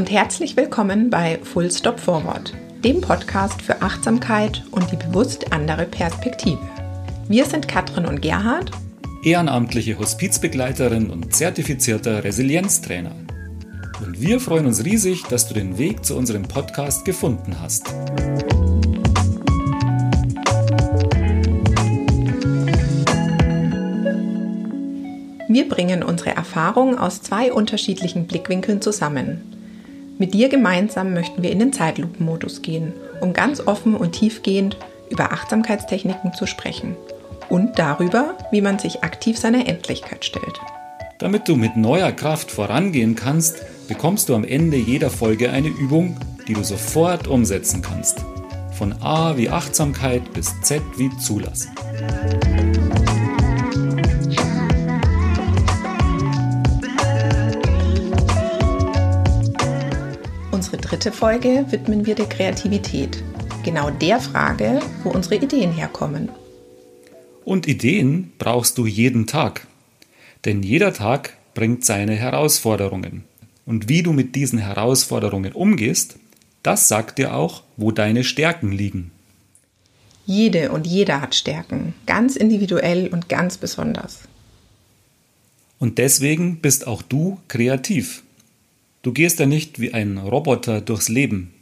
und herzlich willkommen bei Full Stop Forward, dem Podcast für Achtsamkeit und die bewusst andere Perspektive. Wir sind Katrin und Gerhard, ehrenamtliche Hospizbegleiterin und zertifizierter Resilienztrainer. Und wir freuen uns riesig, dass du den Weg zu unserem Podcast gefunden hast. Wir bringen unsere Erfahrungen aus zwei unterschiedlichen Blickwinkeln zusammen. Mit dir gemeinsam möchten wir in den Zeitlupenmodus gehen, um ganz offen und tiefgehend über Achtsamkeitstechniken zu sprechen und darüber, wie man sich aktiv seiner Endlichkeit stellt. Damit du mit neuer Kraft vorangehen kannst, bekommst du am Ende jeder Folge eine Übung, die du sofort umsetzen kannst. Von A wie Achtsamkeit bis Z wie Zulassen. Dritte Folge widmen wir der Kreativität. Genau der Frage, wo unsere Ideen herkommen. Und Ideen brauchst du jeden Tag. Denn jeder Tag bringt seine Herausforderungen. Und wie du mit diesen Herausforderungen umgehst, das sagt dir auch, wo deine Stärken liegen. Jede und jeder hat Stärken, ganz individuell und ganz besonders. Und deswegen bist auch du kreativ. Du gehst ja nicht wie ein Roboter durchs Leben.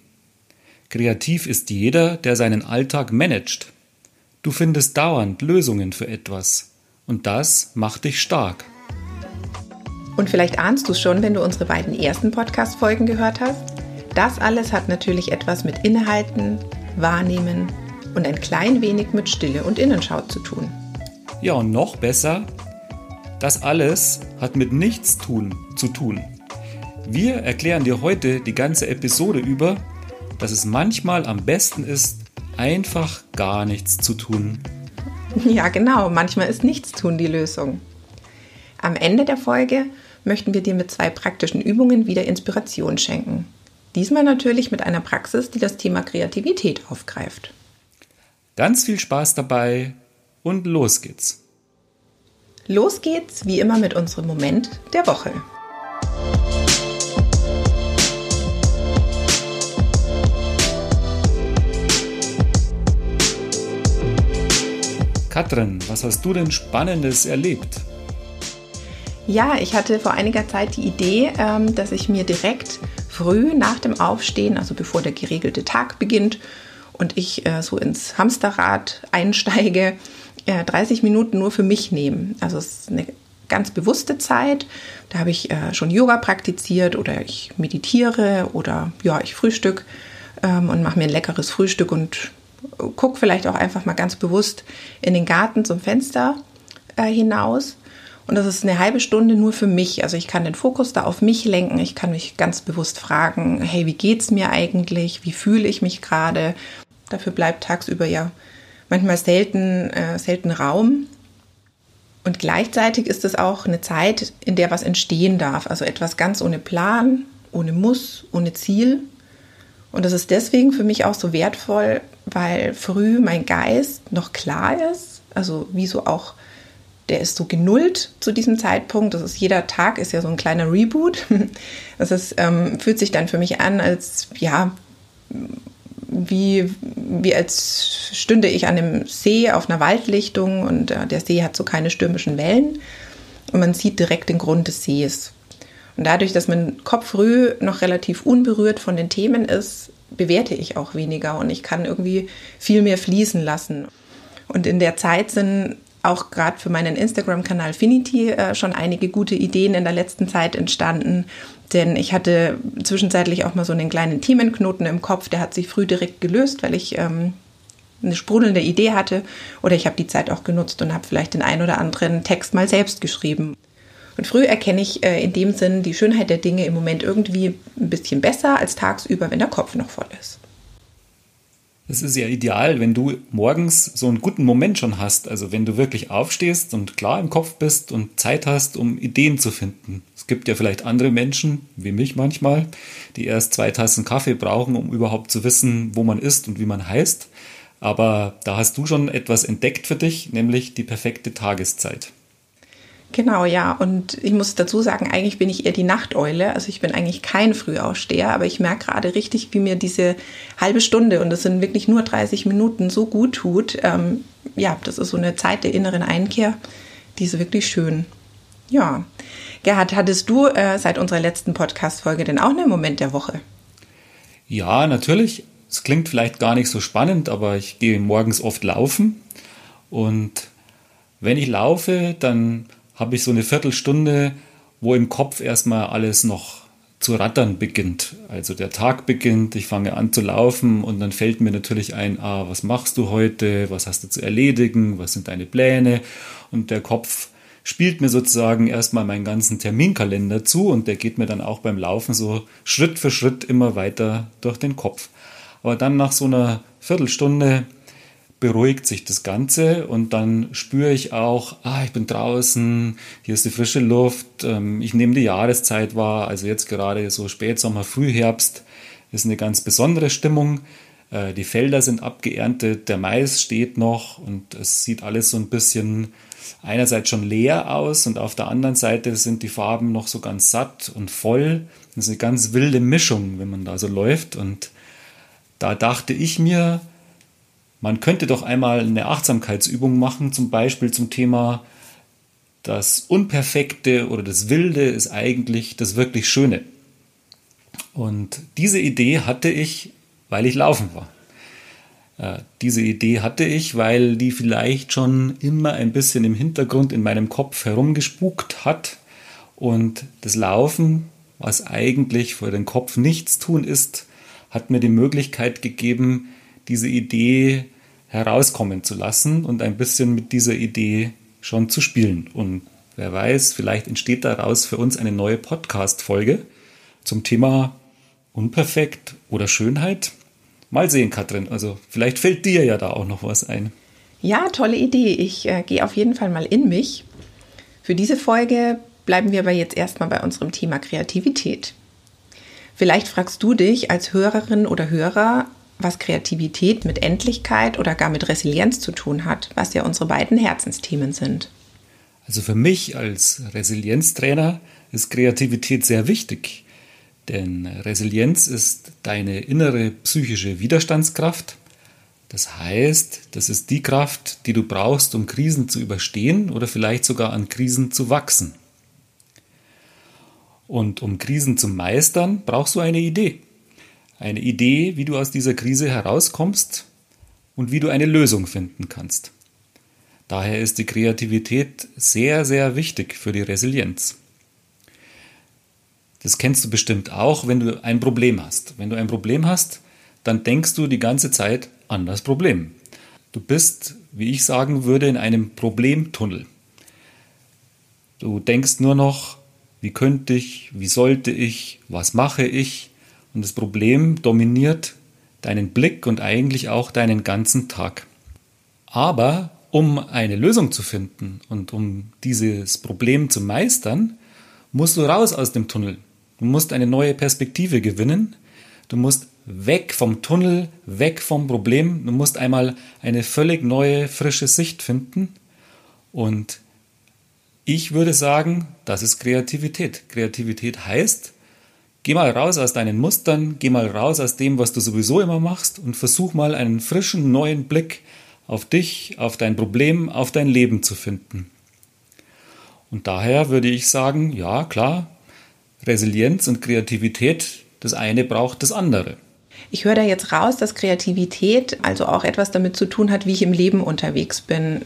Kreativ ist jeder, der seinen Alltag managt. Du findest dauernd Lösungen für etwas. Und das macht dich stark. Und vielleicht ahnst du es schon, wenn du unsere beiden ersten Podcast-Folgen gehört hast. Das alles hat natürlich etwas mit Innehalten, Wahrnehmen und ein klein wenig mit Stille und Innenschau zu tun. Ja, und noch besser, das alles hat mit Nichtstun zu tun. Wir erklären dir heute die ganze Episode über, dass es manchmal am besten ist, einfach gar nichts zu tun. Ja, genau, manchmal ist Nichtstun die Lösung. Am Ende der Folge möchten wir dir mit zwei praktischen Übungen wieder Inspiration schenken. Diesmal natürlich mit einer Praxis, die das Thema Kreativität aufgreift. Ganz viel Spaß dabei und los geht's. Los geht's, wie immer, mit unserem Moment der Woche. Katrin, was hast du denn Spannendes erlebt? Ja, ich hatte vor einiger Zeit die Idee, ähm, dass ich mir direkt früh nach dem Aufstehen, also bevor der geregelte Tag beginnt und ich äh, so ins Hamsterrad einsteige, 30 Minuten nur für mich nehme. Also es ist eine ganz bewusste Zeit. Da habe ich äh, schon Yoga praktiziert oder ich meditiere oder ja, ich frühstück ähm, und mache mir ein leckeres Frühstück und gucke vielleicht auch einfach mal ganz bewusst in den Garten zum Fenster äh, hinaus. Und das ist eine halbe Stunde nur für mich. Also ich kann den Fokus da auf mich lenken. Ich kann mich ganz bewusst fragen, hey, wie geht's mir eigentlich? Wie fühle ich mich gerade? Dafür bleibt tagsüber ja manchmal selten, äh, selten Raum. Und gleichzeitig ist es auch eine Zeit, in der was entstehen darf. Also etwas ganz ohne Plan, ohne Muss, ohne Ziel. Und das ist deswegen für mich auch so wertvoll, weil früh mein Geist noch klar ist, also wie so auch, der ist so genullt zu diesem Zeitpunkt. Das ist jeder Tag ist ja so ein kleiner Reboot. Das ist, ähm, fühlt sich dann für mich an, als ja, wie, wie als stünde ich an einem See auf einer Waldlichtung und äh, der See hat so keine stürmischen Wellen und man sieht direkt den Grund des Sees. Und dadurch, dass mein Kopf früh noch relativ unberührt von den Themen ist, bewerte ich auch weniger und ich kann irgendwie viel mehr fließen lassen. Und in der Zeit sind auch gerade für meinen Instagram-Kanal Finity äh, schon einige gute Ideen in der letzten Zeit entstanden. Denn ich hatte zwischenzeitlich auch mal so einen kleinen Themenknoten im Kopf, der hat sich früh direkt gelöst, weil ich ähm, eine sprudelnde Idee hatte. Oder ich habe die Zeit auch genutzt und habe vielleicht den ein oder anderen Text mal selbst geschrieben. Und früh erkenne ich äh, in dem Sinn die Schönheit der Dinge im Moment irgendwie ein bisschen besser als tagsüber, wenn der Kopf noch voll ist. Es ist ja ideal, wenn du morgens so einen guten Moment schon hast. Also wenn du wirklich aufstehst und klar im Kopf bist und Zeit hast, um Ideen zu finden. Es gibt ja vielleicht andere Menschen, wie mich manchmal, die erst zwei Tassen Kaffee brauchen, um überhaupt zu wissen, wo man ist und wie man heißt. Aber da hast du schon etwas entdeckt für dich, nämlich die perfekte Tageszeit. Genau, ja. Und ich muss dazu sagen, eigentlich bin ich eher die Nachteule. Also ich bin eigentlich kein Frühaufsteher, aber ich merke gerade richtig, wie mir diese halbe Stunde, und das sind wirklich nur 30 Minuten, so gut tut. Ähm, ja, das ist so eine Zeit der inneren Einkehr, die ist wirklich schön. Ja. Gerhard, hattest du äh, seit unserer letzten Podcast-Folge denn auch einen Moment der Woche? Ja, natürlich. Es klingt vielleicht gar nicht so spannend, aber ich gehe morgens oft laufen. Und wenn ich laufe, dann habe ich so eine Viertelstunde, wo im Kopf erstmal alles noch zu rattern beginnt. Also der Tag beginnt, ich fange an zu laufen und dann fällt mir natürlich ein, ah, was machst du heute, was hast du zu erledigen, was sind deine Pläne und der Kopf spielt mir sozusagen erstmal meinen ganzen Terminkalender zu und der geht mir dann auch beim Laufen so Schritt für Schritt immer weiter durch den Kopf. Aber dann nach so einer Viertelstunde beruhigt sich das Ganze und dann spüre ich auch, ah, ich bin draußen, hier ist die frische Luft, ähm, ich nehme die Jahreszeit wahr, also jetzt gerade so Spätsommer, Frühherbst ist eine ganz besondere Stimmung. Äh, die Felder sind abgeerntet, der Mais steht noch und es sieht alles so ein bisschen einerseits schon leer aus und auf der anderen Seite sind die Farben noch so ganz satt und voll. Das ist eine ganz wilde Mischung, wenn man da so läuft und da dachte ich mir, man könnte doch einmal eine Achtsamkeitsübung machen, zum Beispiel zum Thema das Unperfekte oder das Wilde ist eigentlich das wirklich Schöne. Und diese Idee hatte ich, weil ich laufen war. Äh, diese Idee hatte ich, weil die vielleicht schon immer ein bisschen im Hintergrund in meinem Kopf herumgespukt hat. Und das Laufen, was eigentlich für den Kopf nichts tun ist, hat mir die Möglichkeit gegeben, diese Idee herauskommen zu lassen und ein bisschen mit dieser Idee schon zu spielen. Und wer weiß, vielleicht entsteht daraus für uns eine neue Podcast-Folge zum Thema Unperfekt oder Schönheit. Mal sehen, Katrin. Also vielleicht fällt dir ja da auch noch was ein. Ja, tolle Idee. Ich äh, gehe auf jeden Fall mal in mich. Für diese Folge bleiben wir aber jetzt erstmal bei unserem Thema Kreativität. Vielleicht fragst du dich als Hörerin oder Hörer, was Kreativität mit Endlichkeit oder gar mit Resilienz zu tun hat, was ja unsere beiden Herzensthemen sind. Also für mich als Resilienztrainer ist Kreativität sehr wichtig, denn Resilienz ist deine innere psychische Widerstandskraft. Das heißt, das ist die Kraft, die du brauchst, um Krisen zu überstehen oder vielleicht sogar an Krisen zu wachsen. Und um Krisen zu meistern, brauchst du eine Idee eine Idee, wie du aus dieser Krise herauskommst und wie du eine Lösung finden kannst. Daher ist die Kreativität sehr, sehr wichtig für die Resilienz. Das kennst du bestimmt auch, wenn du ein Problem hast. Wenn du ein Problem hast, dann denkst du die ganze Zeit an das Problem. Du bist, wie ich sagen würde, in einem Problemtunnel. Du denkst nur noch, wie könnte ich, wie sollte ich, was mache ich, und das Problem dominiert deinen Blick und eigentlich auch deinen ganzen Tag. Aber um eine Lösung zu finden und um dieses Problem zu meistern, musst du raus aus dem Tunnel. Du musst eine neue Perspektive gewinnen. Du musst weg vom Tunnel, weg vom Problem. Du musst einmal eine völlig neue, frische Sicht finden. Und ich würde sagen, das ist Kreativität. Kreativität heißt, Geh mal raus aus deinen Mustern, geh mal raus aus dem, was du sowieso immer machst und versuch mal einen frischen, neuen Blick auf dich, auf dein Problem, auf dein Leben zu finden. Und daher würde ich sagen, ja klar, Resilienz und Kreativität, das eine braucht das andere. Ich höre da jetzt raus, dass Kreativität also auch etwas damit zu tun hat, wie ich im Leben unterwegs bin.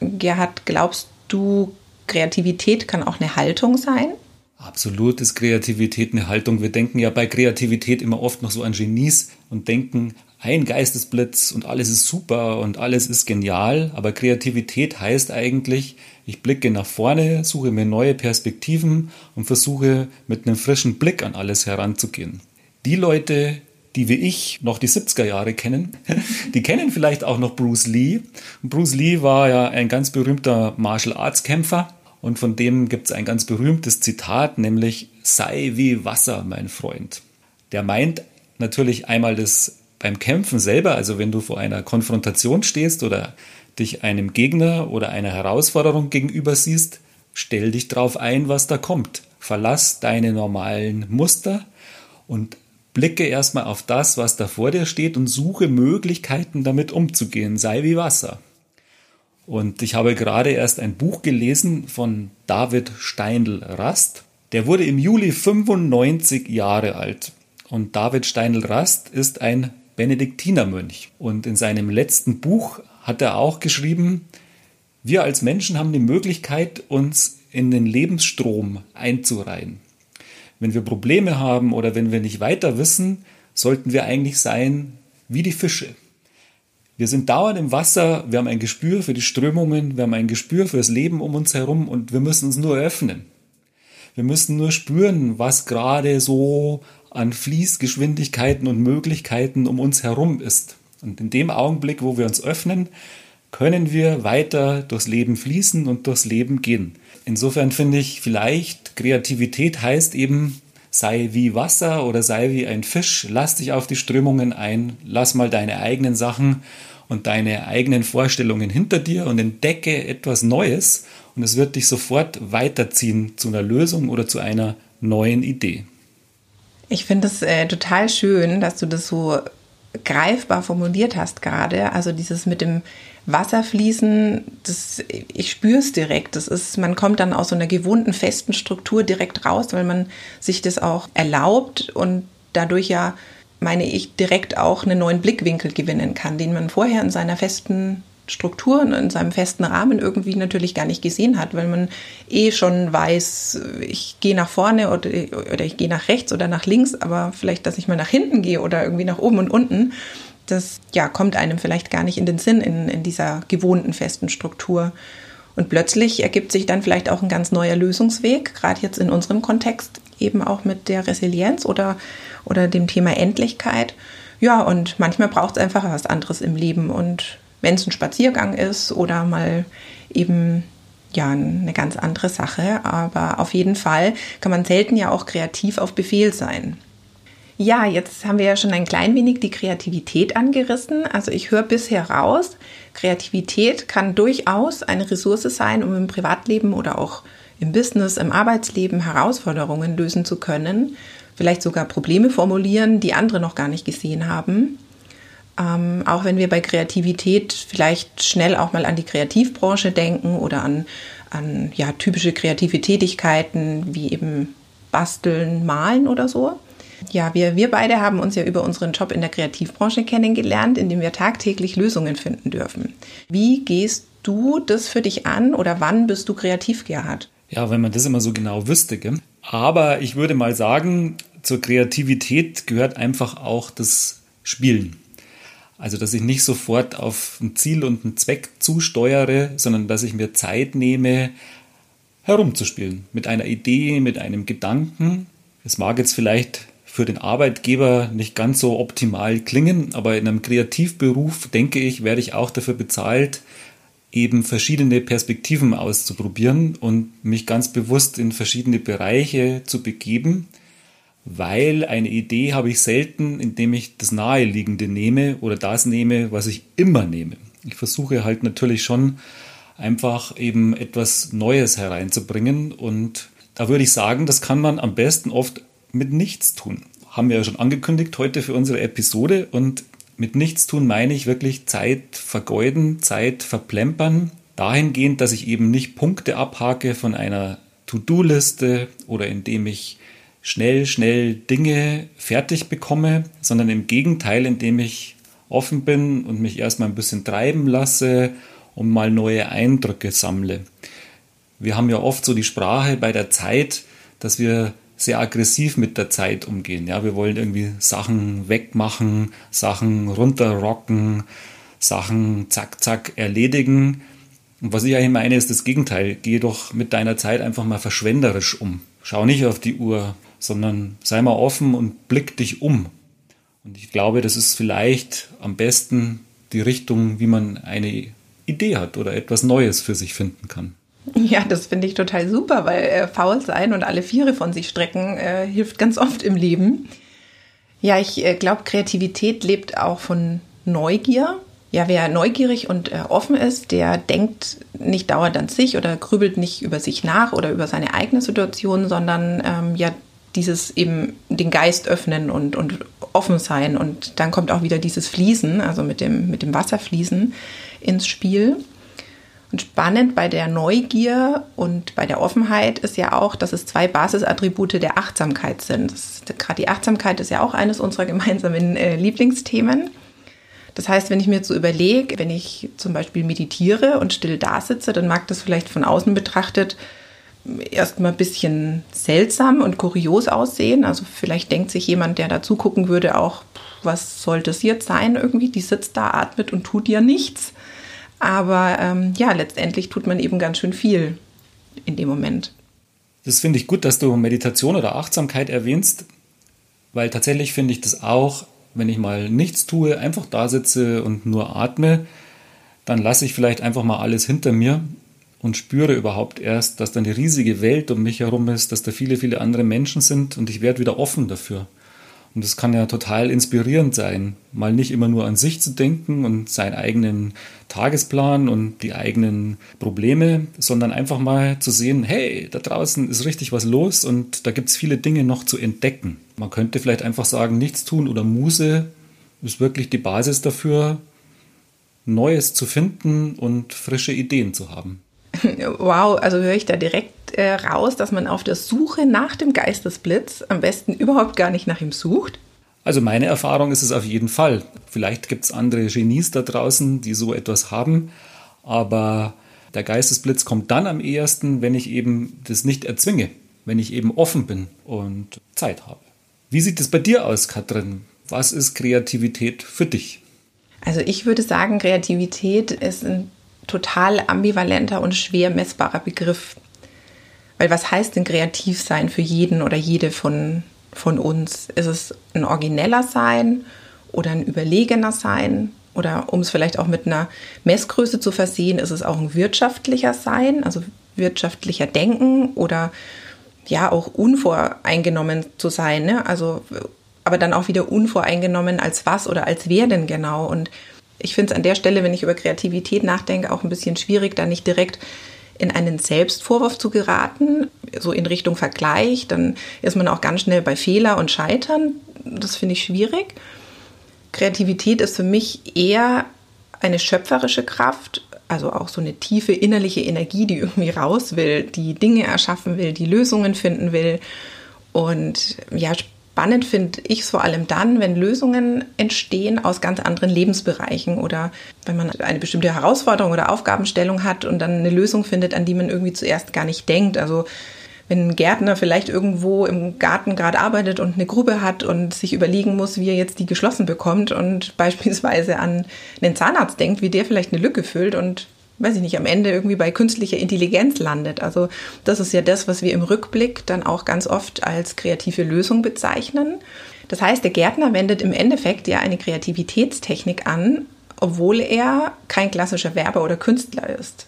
Gerhard, glaubst du, Kreativität kann auch eine Haltung sein? Absolut ist Kreativität eine Haltung. Wir denken ja bei Kreativität immer oft noch so an Genies und denken, ein Geistesblitz und alles ist super und alles ist genial. Aber Kreativität heißt eigentlich, ich blicke nach vorne, suche mir neue Perspektiven und versuche mit einem frischen Blick an alles heranzugehen. Die Leute, die wie ich noch die 70er Jahre kennen, die kennen vielleicht auch noch Bruce Lee. Bruce Lee war ja ein ganz berühmter Martial Arts Kämpfer und von dem gibt es ein ganz berühmtes Zitat, nämlich sei wie Wasser, mein Freund. Der meint natürlich einmal das beim Kämpfen selber, also wenn du vor einer Konfrontation stehst oder dich einem Gegner oder einer Herausforderung gegenüber siehst, stell dich drauf ein, was da kommt. Verlass deine normalen Muster und blicke erstmal auf das, was da vor dir steht und suche Möglichkeiten, damit umzugehen. Sei wie Wasser. Und ich habe gerade erst ein Buch gelesen von David Steindl-Rast. Der wurde im Juli 95 Jahre alt. Und David Steindl-Rast ist ein Benediktinermönch. Und in seinem letzten Buch hat er auch geschrieben, wir als Menschen haben die Möglichkeit, uns in den Lebensstrom einzureihen. Wenn wir Probleme haben oder wenn wir nicht weiter wissen, sollten wir eigentlich sein wie die Fische. Wir sind dauernd im Wasser, wir haben ein Gespür für die Strömungen, wir haben ein Gespür für das Leben um uns herum und wir müssen uns nur öffnen. Wir müssen nur spüren, was gerade so an Fließgeschwindigkeiten und Möglichkeiten um uns herum ist. Und in dem Augenblick, wo wir uns öffnen, können wir weiter durchs Leben fließen und durchs Leben gehen. Insofern finde ich vielleicht, Kreativität heißt eben, sei wie Wasser oder sei wie ein Fisch, lass dich auf die Strömungen ein, lass mal deine eigenen Sachen und deine eigenen Vorstellungen hinter dir und entdecke etwas Neues und es wird dich sofort weiterziehen zu einer Lösung oder zu einer neuen Idee. Ich finde es äh, total schön, dass du das so greifbar formuliert hast gerade. Also dieses mit dem Wasserfließen, das, ich spüre es direkt. Das ist, man kommt dann aus so einer gewohnten, festen Struktur direkt raus, weil man sich das auch erlaubt und dadurch ja, meine ich, direkt auch einen neuen Blickwinkel gewinnen kann, den man vorher in seiner festen Struktur und in seinem festen Rahmen irgendwie natürlich gar nicht gesehen hat, weil man eh schon weiß, ich gehe nach vorne oder, oder ich gehe nach rechts oder nach links, aber vielleicht, dass ich mal nach hinten gehe oder irgendwie nach oben und unten das ja, kommt einem vielleicht gar nicht in den Sinn in, in dieser gewohnten festen Struktur. Und plötzlich ergibt sich dann vielleicht auch ein ganz neuer Lösungsweg, gerade jetzt in unserem Kontext eben auch mit der Resilienz oder, oder dem Thema Endlichkeit. Ja, und manchmal braucht es einfach was anderes im Leben. Und wenn es ein Spaziergang ist oder mal eben ja eine ganz andere Sache, aber auf jeden Fall kann man selten ja auch kreativ auf Befehl sein. Ja, jetzt haben wir ja schon ein klein wenig die Kreativität angerissen. Also ich höre bisher raus, Kreativität kann durchaus eine Ressource sein, um im Privatleben oder auch im Business, im Arbeitsleben Herausforderungen lösen zu können. Vielleicht sogar Probleme formulieren, die andere noch gar nicht gesehen haben. Ähm, auch wenn wir bei Kreativität vielleicht schnell auch mal an die Kreativbranche denken oder an, an ja, typische kreative Tätigkeiten wie eben Basteln, Malen oder so. Ja, wir, wir beide haben uns ja über unseren Job in der Kreativbranche kennengelernt, in dem wir tagtäglich Lösungen finden dürfen. Wie gehst du das für dich an oder wann bist du kreativ, Gerhard? Ja, wenn man das immer so genau wüsste. Gell? Aber ich würde mal sagen, zur Kreativität gehört einfach auch das Spielen. Also, dass ich nicht sofort auf ein Ziel und einen Zweck zusteuere, sondern dass ich mir Zeit nehme, herumzuspielen. Mit einer Idee, mit einem Gedanken. Es mag jetzt vielleicht für den Arbeitgeber nicht ganz so optimal klingen, aber in einem Kreativberuf, denke ich, werde ich auch dafür bezahlt, eben verschiedene Perspektiven auszuprobieren und mich ganz bewusst in verschiedene Bereiche zu begeben, weil eine Idee habe ich selten, indem ich das Naheliegende nehme oder das nehme, was ich immer nehme. Ich versuche halt natürlich schon einfach eben etwas Neues hereinzubringen und da würde ich sagen, das kann man am besten oft mit nichts tun. Haben wir ja schon angekündigt heute für unsere Episode und mit nichts tun meine ich wirklich Zeit vergeuden, Zeit verplempern, dahingehend, dass ich eben nicht Punkte abhake von einer To-Do-Liste oder indem ich schnell, schnell Dinge fertig bekomme, sondern im Gegenteil, indem ich offen bin und mich erstmal ein bisschen treiben lasse und mal neue Eindrücke sammle. Wir haben ja oft so die Sprache bei der Zeit, dass wir sehr aggressiv mit der Zeit umgehen. Ja, wir wollen irgendwie Sachen wegmachen, Sachen runterrocken, Sachen zack, zack erledigen. Und was ich eigentlich meine, ist das Gegenteil. Geh doch mit deiner Zeit einfach mal verschwenderisch um. Schau nicht auf die Uhr, sondern sei mal offen und blick dich um. Und ich glaube, das ist vielleicht am besten die Richtung, wie man eine Idee hat oder etwas Neues für sich finden kann. Ja, das finde ich total super, weil äh, faul sein und alle Viere von sich strecken äh, hilft ganz oft im Leben. Ja, ich äh, glaube, Kreativität lebt auch von Neugier. Ja, wer neugierig und äh, offen ist, der denkt nicht dauernd an sich oder grübelt nicht über sich nach oder über seine eigene Situation, sondern ähm, ja dieses eben den Geist öffnen und, und offen sein. Und dann kommt auch wieder dieses Fließen, also mit dem, mit dem Wasserfließen ins Spiel. Und spannend bei der Neugier und bei der Offenheit ist ja auch, dass es zwei Basisattribute der Achtsamkeit sind. Gerade die Achtsamkeit ist ja auch eines unserer gemeinsamen äh, Lieblingsthemen. Das heißt, wenn ich mir jetzt so überlege, wenn ich zum Beispiel meditiere und still da sitze, dann mag das vielleicht von außen betrachtet erstmal ein bisschen seltsam und kurios aussehen. Also vielleicht denkt sich jemand, der da zugucken würde, auch, was soll das jetzt sein irgendwie? Die sitzt da, atmet und tut ja nichts. Aber ähm, ja, letztendlich tut man eben ganz schön viel in dem Moment. Das finde ich gut, dass du Meditation oder Achtsamkeit erwähnst, weil tatsächlich finde ich das auch, wenn ich mal nichts tue, einfach da sitze und nur atme, dann lasse ich vielleicht einfach mal alles hinter mir und spüre überhaupt erst, dass da eine riesige Welt um mich herum ist, dass da viele, viele andere Menschen sind und ich werde wieder offen dafür. Und das kann ja total inspirierend sein, mal nicht immer nur an sich zu denken und seinen eigenen Tagesplan und die eigenen Probleme, sondern einfach mal zu sehen, hey, da draußen ist richtig was los und da gibt es viele Dinge noch zu entdecken. Man könnte vielleicht einfach sagen, nichts tun oder Muse ist wirklich die Basis dafür, Neues zu finden und frische Ideen zu haben. Wow, also höre ich da direkt äh, raus, dass man auf der Suche nach dem Geistesblitz am besten überhaupt gar nicht nach ihm sucht? Also meine Erfahrung ist es auf jeden Fall. Vielleicht gibt es andere Genies da draußen, die so etwas haben, aber der Geistesblitz kommt dann am ehesten, wenn ich eben das nicht erzwinge, wenn ich eben offen bin und Zeit habe. Wie sieht es bei dir aus, Katrin? Was ist Kreativität für dich? Also ich würde sagen, Kreativität ist ein total ambivalenter und schwer messbarer Begriff. Weil was heißt denn kreativ sein für jeden oder jede von, von uns? Ist es ein origineller Sein oder ein überlegener Sein? Oder um es vielleicht auch mit einer Messgröße zu versehen, ist es auch ein wirtschaftlicher Sein, also wirtschaftlicher Denken oder ja auch unvoreingenommen zu sein. Ne? Also aber dann auch wieder unvoreingenommen als was oder als wer denn genau. Und ich finde es an der Stelle, wenn ich über Kreativität nachdenke, auch ein bisschen schwierig, da nicht direkt in einen Selbstvorwurf zu geraten, so in Richtung Vergleich. Dann ist man auch ganz schnell bei Fehler und Scheitern. Das finde ich schwierig. Kreativität ist für mich eher eine schöpferische Kraft, also auch so eine tiefe innerliche Energie, die irgendwie raus will, die Dinge erschaffen will, die Lösungen finden will. Und ja, Spannend finde ich es vor allem dann, wenn Lösungen entstehen aus ganz anderen Lebensbereichen oder wenn man eine bestimmte Herausforderung oder Aufgabenstellung hat und dann eine Lösung findet, an die man irgendwie zuerst gar nicht denkt. Also wenn ein Gärtner vielleicht irgendwo im Garten gerade arbeitet und eine Grube hat und sich überlegen muss, wie er jetzt die geschlossen bekommt und beispielsweise an einen Zahnarzt denkt, wie der vielleicht eine Lücke füllt und weiß ich nicht, am Ende irgendwie bei künstlicher Intelligenz landet. Also das ist ja das, was wir im Rückblick dann auch ganz oft als kreative Lösung bezeichnen. Das heißt, der Gärtner wendet im Endeffekt ja eine Kreativitätstechnik an, obwohl er kein klassischer Werber oder Künstler ist.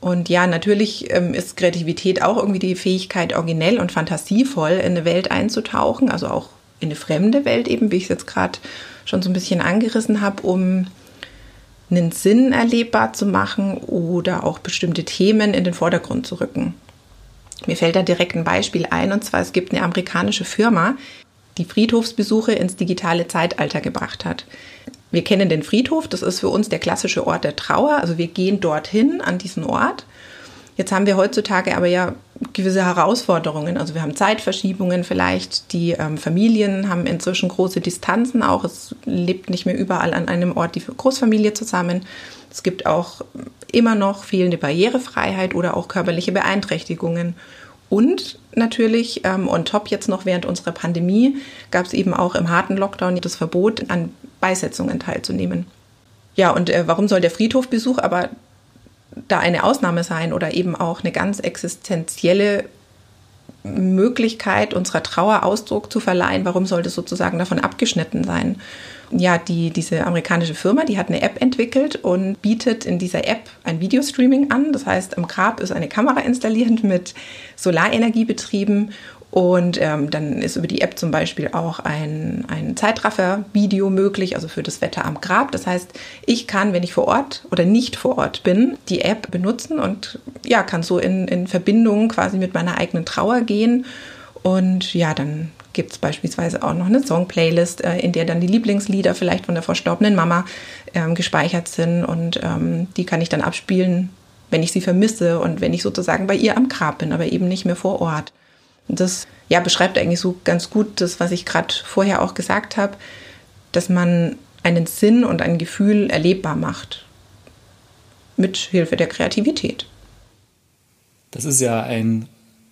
Und ja, natürlich ähm, ist Kreativität auch irgendwie die Fähigkeit, originell und fantasievoll in eine Welt einzutauchen, also auch in eine fremde Welt eben, wie ich es jetzt gerade schon so ein bisschen angerissen habe, um einen Sinn erlebbar zu machen oder auch bestimmte Themen in den Vordergrund zu rücken. Mir fällt da direkt ein Beispiel ein, und zwar es gibt eine amerikanische Firma, die Friedhofsbesuche ins digitale Zeitalter gebracht hat. Wir kennen den Friedhof, das ist für uns der klassische Ort der Trauer, also wir gehen dorthin an diesen Ort Jetzt haben wir heutzutage aber ja gewisse Herausforderungen. Also wir haben Zeitverschiebungen vielleicht. Die ähm, Familien haben inzwischen große Distanzen auch. Es lebt nicht mehr überall an einem Ort die Großfamilie zusammen. Es gibt auch immer noch fehlende Barrierefreiheit oder auch körperliche Beeinträchtigungen. Und natürlich ähm, on top jetzt noch während unserer Pandemie gab es eben auch im harten Lockdown das Verbot, an Beisetzungen teilzunehmen. Ja, und äh, warum soll der Friedhofbesuch aber da eine Ausnahme sein oder eben auch eine ganz existenzielle Möglichkeit, unserer Trauer Ausdruck zu verleihen. Warum sollte sozusagen davon abgeschnitten sein? Ja, die, diese amerikanische Firma, die hat eine App entwickelt und bietet in dieser App ein Videostreaming an. Das heißt, am Grab ist eine Kamera installiert mit Solarenergie betrieben Und ähm, dann ist über die App zum Beispiel auch ein, ein Zeitraffer-Video möglich, also für das Wetter am Grab. Das heißt, ich kann, wenn ich vor Ort oder nicht vor Ort bin, die App benutzen und ja, kann so in, in Verbindung quasi mit meiner eigenen Trauer gehen. Und ja, dann gibt es beispielsweise auch noch eine Song-Playlist, äh, in der dann die Lieblingslieder vielleicht von der verstorbenen Mama ähm, gespeichert sind. Und ähm, die kann ich dann abspielen, wenn ich sie vermisse und wenn ich sozusagen bei ihr am Grab bin, aber eben nicht mehr vor Ort. Das ja, beschreibt eigentlich so ganz gut das, was ich gerade vorher auch gesagt habe, dass man einen Sinn und ein Gefühl erlebbar macht. Mit Hilfe der Kreativität. Das ist ja ein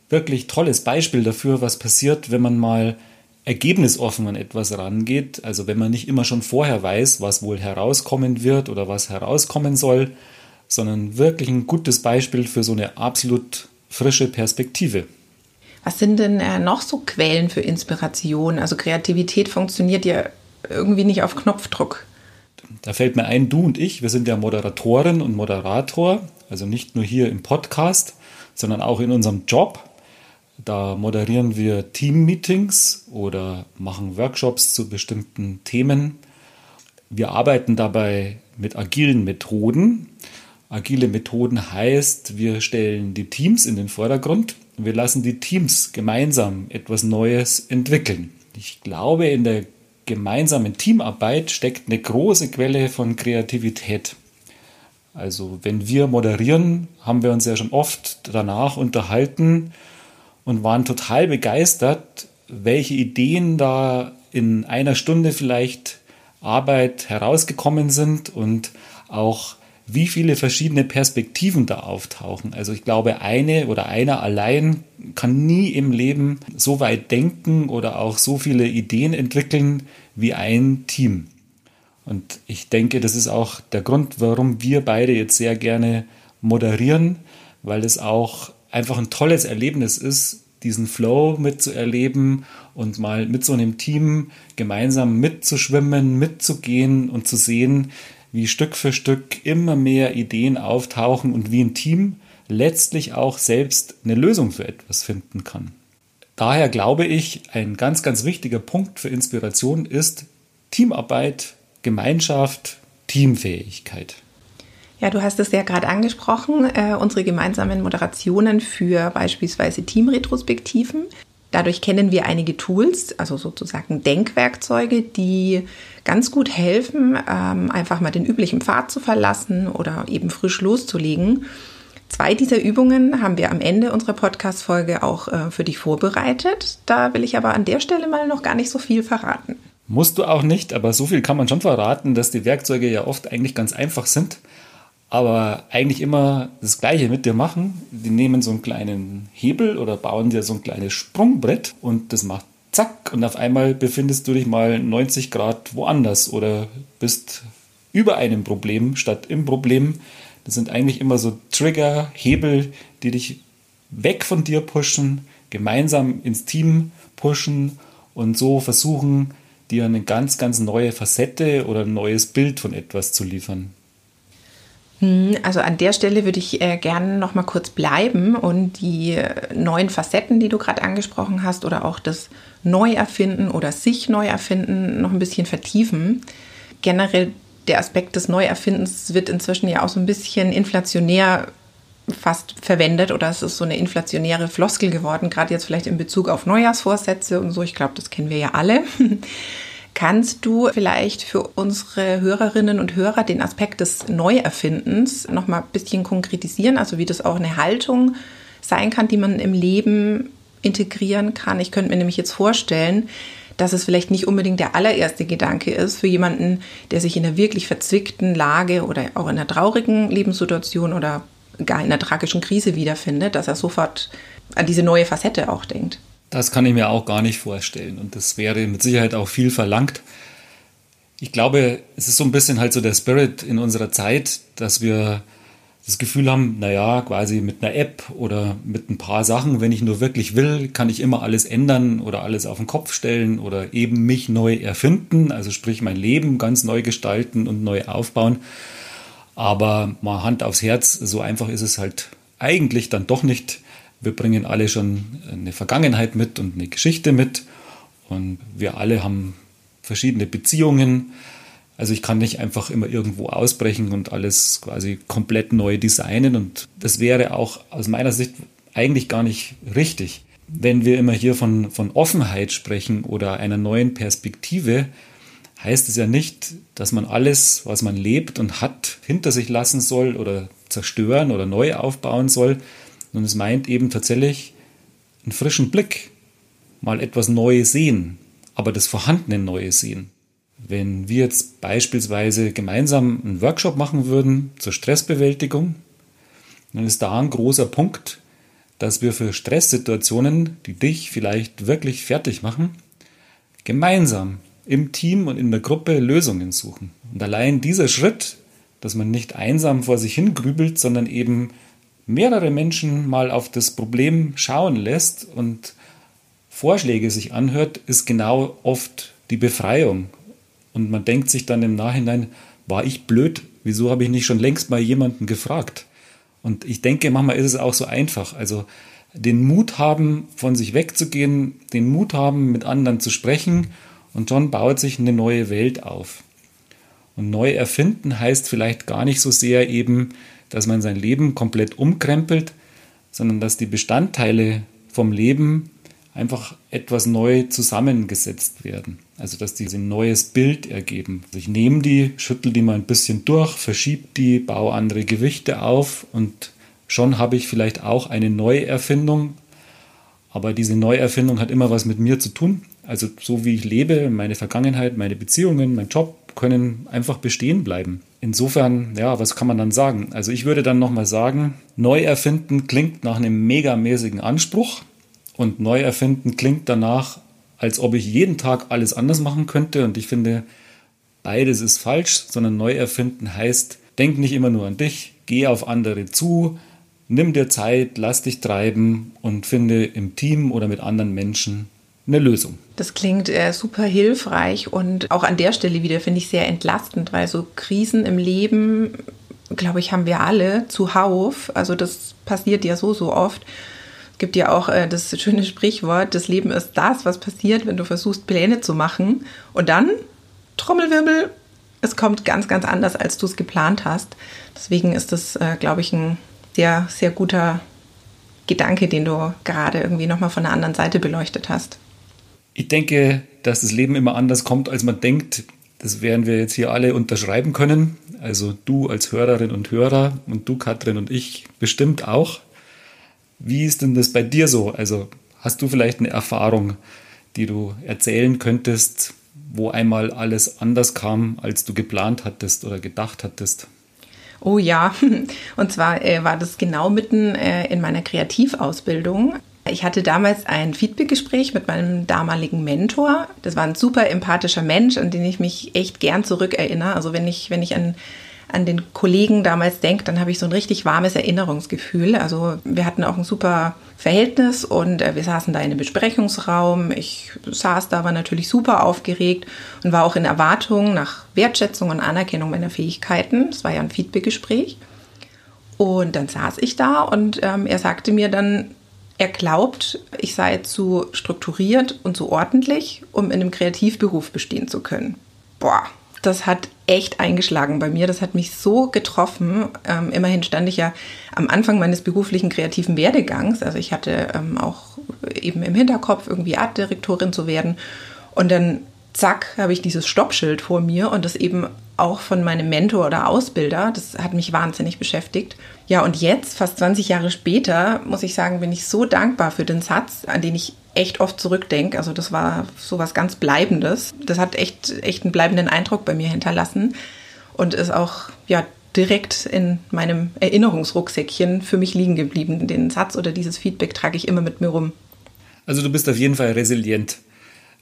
wirklich tolles Beispiel dafür, was passiert, wenn man mal ergebnisoffen an etwas rangeht. Also wenn man nicht immer schon vorher weiß, was wohl herauskommen wird oder was herauskommen soll, sondern wirklich ein gutes Beispiel für so eine absolut frische Perspektive. Was sind denn äh, noch so Quellen für Inspiration? Also Kreativität funktioniert ja irgendwie nicht auf Knopfdruck. Da fällt mir ein, du und ich, wir sind ja Moderatorin und Moderator, also nicht nur hier im Podcast, sondern auch in unserem Job. Da moderieren wir Team-Meetings oder machen Workshops zu bestimmten Themen. Wir arbeiten dabei mit agilen Methoden. Agile Methoden heißt, wir stellen die Teams in den Vordergrund wir lassen die Teams gemeinsam etwas Neues entwickeln. Ich glaube, in der gemeinsamen Teamarbeit steckt eine große Quelle von Kreativität. Also wenn wir moderieren, haben wir uns ja schon oft danach unterhalten und waren total begeistert, welche Ideen da in einer Stunde vielleicht Arbeit herausgekommen sind und auch wie viele verschiedene Perspektiven da auftauchen. Also ich glaube, eine oder einer allein kann nie im Leben so weit denken oder auch so viele Ideen entwickeln wie ein Team. Und ich denke, das ist auch der Grund, warum wir beide jetzt sehr gerne moderieren, weil es auch einfach ein tolles Erlebnis ist, diesen Flow mitzuerleben und mal mit so einem Team gemeinsam mitzuschwimmen, mitzugehen und zu sehen, wie Stück für Stück immer mehr Ideen auftauchen und wie ein Team letztlich auch selbst eine Lösung für etwas finden kann. Daher glaube ich, ein ganz, ganz wichtiger Punkt für Inspiration ist Teamarbeit, Gemeinschaft, Teamfähigkeit. Ja, du hast es ja gerade angesprochen, äh, unsere gemeinsamen Moderationen für beispielsweise Teamretrospektiven. Dadurch kennen wir einige Tools, also sozusagen Denkwerkzeuge, die ganz gut helfen, ähm, einfach mal den üblichen Pfad zu verlassen oder eben frisch loszulegen. Zwei dieser Übungen haben wir am Ende unserer Podcast-Folge auch äh, für dich vorbereitet. Da will ich aber an der Stelle mal noch gar nicht so viel verraten. Musst du auch nicht, aber so viel kann man schon verraten, dass die Werkzeuge ja oft eigentlich ganz einfach sind, aber eigentlich immer das Gleiche mit dir machen. Die nehmen so einen kleinen Hebel oder bauen dir so ein kleines Sprungbrett und das macht zack, und auf einmal befindest du dich mal 90 Grad woanders oder bist über einem Problem statt im Problem. Das sind eigentlich immer so Trigger, Hebel, die dich weg von dir pushen, gemeinsam ins Team pushen und so versuchen, dir eine ganz, ganz neue Facette oder ein neues Bild von etwas zu liefern. Hm, also an der Stelle würde ich äh, gerne noch mal kurz bleiben und die äh, neuen Facetten, die du gerade angesprochen hast, oder auch das Neuerfinden oder sich Neuerfinden noch ein bisschen vertiefen. Generell der Aspekt des Neuerfindens wird inzwischen ja auch so ein bisschen inflationär fast verwendet oder es ist so eine inflationäre Floskel geworden, gerade jetzt vielleicht in Bezug auf Neujahrsvorsätze und so. Ich glaube, das kennen wir ja alle. Kannst du vielleicht für unsere Hörerinnen und Hörer den Aspekt des Neuerfindens noch mal ein bisschen konkretisieren, also wie das auch eine Haltung sein kann, die man im Leben integrieren kann? Ich könnte mir nämlich jetzt vorstellen, dass es vielleicht nicht unbedingt der allererste Gedanke ist für jemanden, der sich in einer wirklich verzwickten Lage oder auch in einer traurigen Lebenssituation oder gar in einer tragischen Krise wiederfindet, dass er sofort an diese neue Facette auch denkt. Das kann ich mir auch gar nicht vorstellen. Und das wäre mit Sicherheit auch viel verlangt. Ich glaube, es ist so ein bisschen halt so der Spirit in unserer Zeit, dass wir das Gefühl haben, naja, quasi mit einer App oder mit ein paar Sachen, wenn ich nur wirklich will, kann ich immer alles ändern oder alles auf den Kopf stellen oder eben mich neu erfinden, also sprich mein Leben ganz neu gestalten und neu aufbauen. Aber mal Hand aufs Herz, so einfach ist es halt eigentlich dann doch nicht Wir bringen alle schon eine Vergangenheit mit und eine Geschichte mit. Und wir alle haben verschiedene Beziehungen. Also ich kann nicht einfach immer irgendwo ausbrechen und alles quasi komplett neu designen. Und das wäre auch aus meiner Sicht eigentlich gar nicht richtig. Wenn wir immer hier von, von Offenheit sprechen oder einer neuen Perspektive, heißt es ja nicht, dass man alles, was man lebt und hat, hinter sich lassen soll oder zerstören oder neu aufbauen soll, sondern es meint eben tatsächlich einen frischen Blick, mal etwas Neues sehen, aber das vorhandene Neue sehen. Wenn wir jetzt beispielsweise gemeinsam einen Workshop machen würden zur Stressbewältigung, dann ist da ein großer Punkt, dass wir für Stresssituationen, die dich vielleicht wirklich fertig machen, gemeinsam im Team und in der Gruppe Lösungen suchen. Und allein dieser Schritt, dass man nicht einsam vor sich hingrübelt, sondern eben mehrere Menschen mal auf das Problem schauen lässt und Vorschläge sich anhört, ist genau oft die Befreiung. Und man denkt sich dann im Nachhinein, war ich blöd? Wieso habe ich nicht schon längst mal jemanden gefragt? Und ich denke, manchmal ist es auch so einfach. Also den Mut haben, von sich wegzugehen, den Mut haben, mit anderen zu sprechen und schon baut sich eine neue Welt auf. Und neu erfinden heißt vielleicht gar nicht so sehr eben, dass man sein Leben komplett umkrempelt, sondern dass die Bestandteile vom Leben einfach etwas neu zusammengesetzt werden. Also dass die ein neues Bild ergeben. Also ich nehme die, schüttel die mal ein bisschen durch, verschiebe die, baue andere Gewichte auf und schon habe ich vielleicht auch eine Neuerfindung. Aber diese Neuerfindung hat immer was mit mir zu tun. Also so wie ich lebe, meine Vergangenheit, meine Beziehungen, mein Job können einfach bestehen bleiben. Insofern, ja, was kann man dann sagen? Also ich würde dann nochmal sagen, neu erfinden klingt nach einem megamäßigen Anspruch und neu erfinden klingt danach, als ob ich jeden Tag alles anders machen könnte und ich finde, beides ist falsch, sondern neu erfinden heißt, denk nicht immer nur an dich, geh auf andere zu, nimm dir Zeit, lass dich treiben und finde im Team oder mit anderen Menschen eine Lösung. Das klingt äh, super hilfreich und auch an der Stelle wieder finde ich sehr entlastend, weil so Krisen im Leben, glaube ich, haben wir alle zuhauf. Also das passiert ja so, so oft. Es gibt ja auch äh, das schöne Sprichwort, das Leben ist das, was passiert, wenn du versuchst, Pläne zu machen. Und dann, Trommelwirbel, es kommt ganz, ganz anders, als du es geplant hast. Deswegen ist das, äh, glaube ich, ein sehr, sehr guter Gedanke, den du gerade irgendwie nochmal von der anderen Seite beleuchtet hast. Ich denke, dass das Leben immer anders kommt, als man denkt. Das werden wir jetzt hier alle unterschreiben können. Also du als Hörerin und Hörer und du, Katrin und ich bestimmt auch. Wie ist denn das bei dir so? Also hast du vielleicht eine Erfahrung, die du erzählen könntest, wo einmal alles anders kam, als du geplant hattest oder gedacht hattest? Oh ja, und zwar äh, war das genau mitten äh, in meiner Kreativausbildung. Ich hatte damals ein Feedbackgespräch mit meinem damaligen Mentor. Das war ein super empathischer Mensch, an den ich mich echt gern zurückerinnere. Also wenn ich, wenn ich an, an den Kollegen damals denke, dann habe ich so ein richtig warmes Erinnerungsgefühl. Also wir hatten auch ein super Verhältnis und äh, wir saßen da in einem Besprechungsraum. Ich saß da, war natürlich super aufgeregt und war auch in Erwartung nach Wertschätzung und Anerkennung meiner Fähigkeiten. Es war ja ein Feedbackgespräch. Und dann saß ich da und ähm, er sagte mir dann, er glaubt, ich sei zu strukturiert und zu ordentlich, um in einem Kreativberuf bestehen zu können. Boah, das hat echt eingeschlagen bei mir. Das hat mich so getroffen. Ähm, immerhin stand ich ja am Anfang meines beruflichen kreativen Werdegangs. Also ich hatte ähm, auch eben im Hinterkopf, irgendwie Artdirektorin zu werden. Und dann, zack, habe ich dieses Stoppschild vor mir und das eben auch von meinem Mentor oder Ausbilder. Das hat mich wahnsinnig beschäftigt. Ja, und jetzt, fast 20 Jahre später, muss ich sagen, bin ich so dankbar für den Satz, an den ich echt oft zurückdenke. Also das war so was ganz Bleibendes. Das hat echt, echt einen bleibenden Eindruck bei mir hinterlassen und ist auch, ja, direkt in meinem Erinnerungsrucksäckchen für mich liegen geblieben. Den Satz oder dieses Feedback trage ich immer mit mir rum. Also du bist auf jeden Fall resilient.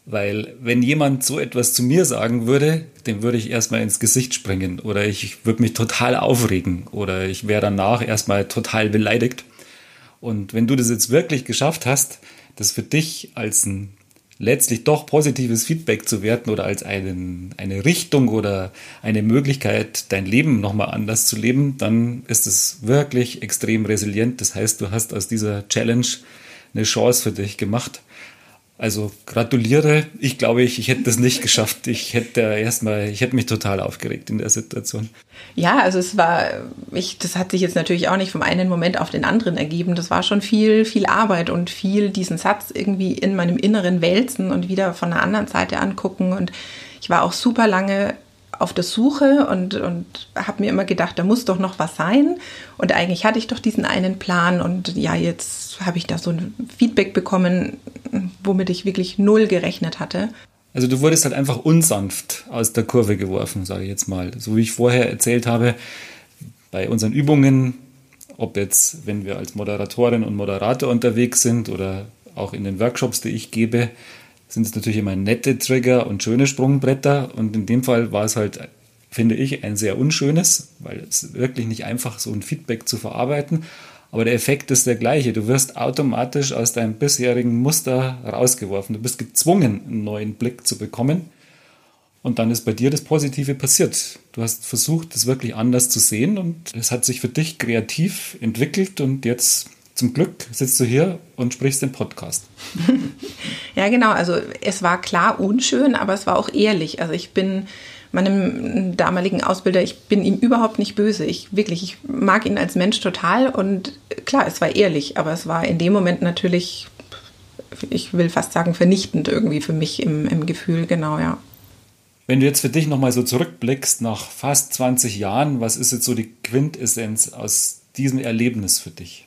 Weil wenn jemand so etwas zu mir sagen würde, dem würde ich erstmal ins Gesicht springen oder ich würde mich total aufregen oder ich wäre danach erstmal total beleidigt. Und wenn du das jetzt wirklich geschafft hast, das für dich als ein letztlich doch positives Feedback zu werten oder als einen, eine Richtung oder eine Möglichkeit, dein Leben nochmal anders zu leben, dann ist es wirklich extrem resilient. Das heißt, du hast aus dieser Challenge eine Chance für dich gemacht. Also gratuliere. Ich glaube, ich, ich hätte das nicht geschafft. Ich hätte erstmal, ich hätte mich total aufgeregt in der Situation. Ja, also es war, ich, das hat sich jetzt natürlich auch nicht vom einen Moment auf den anderen ergeben. Das war schon viel, viel Arbeit und viel diesen Satz irgendwie in meinem Inneren wälzen und wieder von einer anderen Seite angucken. Und ich war auch super lange auf der Suche und, und habe mir immer gedacht, da muss doch noch was sein. Und eigentlich hatte ich doch diesen einen Plan und ja, jetzt habe ich da so ein Feedback bekommen, womit ich wirklich null gerechnet hatte. Also du wurdest halt einfach unsanft aus der Kurve geworfen, sage ich jetzt mal. So wie ich vorher erzählt habe, bei unseren Übungen, ob jetzt, wenn wir als Moderatorin und Moderator unterwegs sind oder auch in den Workshops, die ich gebe, sind es natürlich immer nette Trigger und schöne Sprungbretter. Und in dem Fall war es halt, finde ich, ein sehr unschönes, weil es wirklich nicht einfach so ein Feedback zu verarbeiten. Aber der Effekt ist der gleiche. Du wirst automatisch aus deinem bisherigen Muster rausgeworfen. Du bist gezwungen, einen neuen Blick zu bekommen. Und dann ist bei dir das Positive passiert. Du hast versucht, es wirklich anders zu sehen und es hat sich für dich kreativ entwickelt und jetzt zum Glück sitzt du hier und sprichst den Podcast. ja, genau. Also es war klar unschön, aber es war auch ehrlich. Also ich bin meinem damaligen Ausbilder, ich bin ihm überhaupt nicht böse. Ich wirklich, ich mag ihn als Mensch total und klar, es war ehrlich, aber es war in dem Moment natürlich, ich will fast sagen, vernichtend irgendwie für mich im, im Gefühl, genau, ja. Wenn du jetzt für dich nochmal so zurückblickst nach fast 20 Jahren, was ist jetzt so die Quintessenz aus diesem Erlebnis für dich?